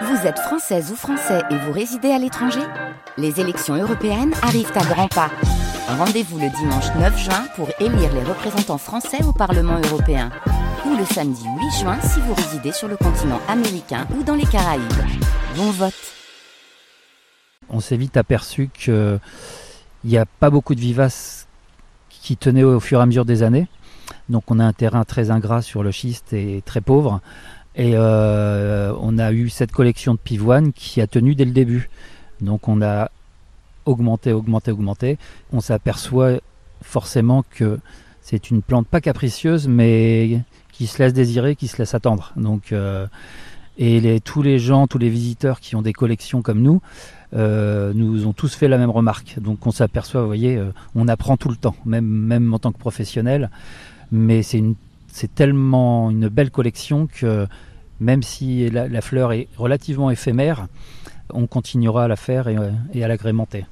Vous êtes française ou français et vous résidez à l'étranger Les élections européennes arrivent à grands pas. Rendez-vous le dimanche 9 juin pour élire les représentants français au Parlement européen. Ou le samedi 8 juin si vous résidez sur le continent américain ou dans les Caraïbes. Bon vote On s'est vite aperçu qu'il n'y a pas beaucoup de vivaces qui tenaient au fur et à mesure des années. Donc on a un terrain très ingrat sur le schiste et très pauvre. Et euh, on a eu cette collection de pivoine qui a tenu dès le début. Donc on a augmenté, augmenté, augmenté. On s'aperçoit forcément que c'est une plante pas capricieuse, mais qui se laisse désirer, qui se laisse attendre. Donc, euh, et tous les gens, tous les visiteurs qui ont des collections comme nous, euh, nous ont tous fait la même remarque. Donc on s'aperçoit, vous voyez, on apprend tout le temps, même, même en tant que professionnel. Mais c'est tellement une belle collection que même si la, fleur est relativement éphémère, on continuera à la faire et, à l'agrémenter.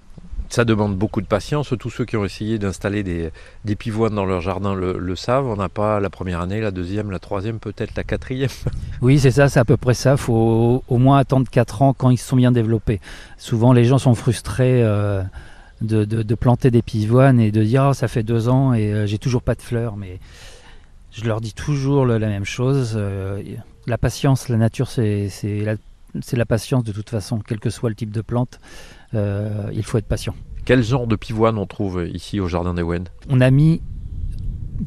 Ça demande beaucoup de patience. Tous ceux qui ont essayé d'installer des, des, pivoines dans leur jardin le, savent. On n'a pas la première année, la deuxième, la troisième, peut-être la quatrième. Oui, c'est ça, c'est à peu près ça. Il faut au, moins attendre 4 ans quand ils sont bien développés. Souvent, les gens sont frustrés euh, de, planter des pivoines et de dire oh, ça fait deux ans et euh, j'ai toujours pas de fleurs. Mais je leur dis toujours la même chose. Euh, la patience, la nature, c'est la, la, patience de toute façon, quel que soit le type de plante. Euh, il faut être patient. Quel genre de pivoine on trouve ici au Jardin des Wen On a mis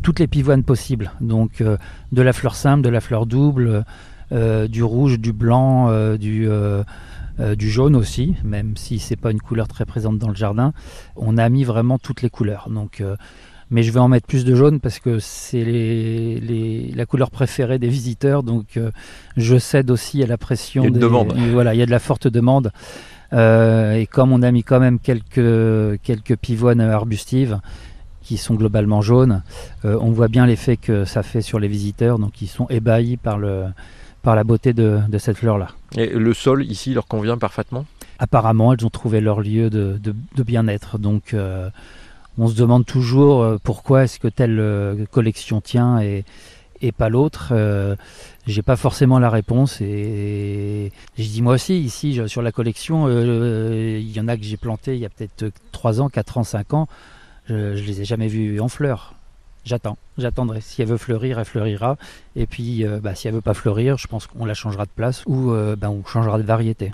toutes les pivoines possibles. Donc euh, de la fleur simple, de la fleur double, du rouge, du blanc, du, du jaune aussi, même si c'est pas une couleur très présente dans le jardin. On a mis vraiment toutes les couleurs. Donc mais je vais en mettre plus de jaune parce que c'est les, la couleur préférée des visiteurs. Donc euh, je cède aussi à la pression. Il y a une demande. Voilà, il y a de la forte demande. Euh, et comme on a mis quand même quelques, quelques pivoines arbustives qui sont globalement jaunes, euh, on voit bien l'effet que ça fait sur les visiteurs. Donc ils sont ébahis par, le, par la beauté de, de cette fleur-là. Et le sol ici leur convient parfaitement? Apparemment, elles ont trouvé leur lieu de, de, de bien-être. Donc on se demande toujours euh, pourquoi est-ce que telle euh, collection tient et, pas l'autre. Euh, j'ai pas forcément la réponse et, je dis moi aussi ici sur la collection, il y en a que j'ai planté il y a peut-être 3 ans, 4 ans, 5 ans. Je, ne les ai jamais vus en fleurs. J'attends, j'attendrai. Si elle veut fleurir, elle fleurira. Et puis, bah, si elle veut pas fleurir, je pense qu'on la changera de place ou bah, on changera de variété.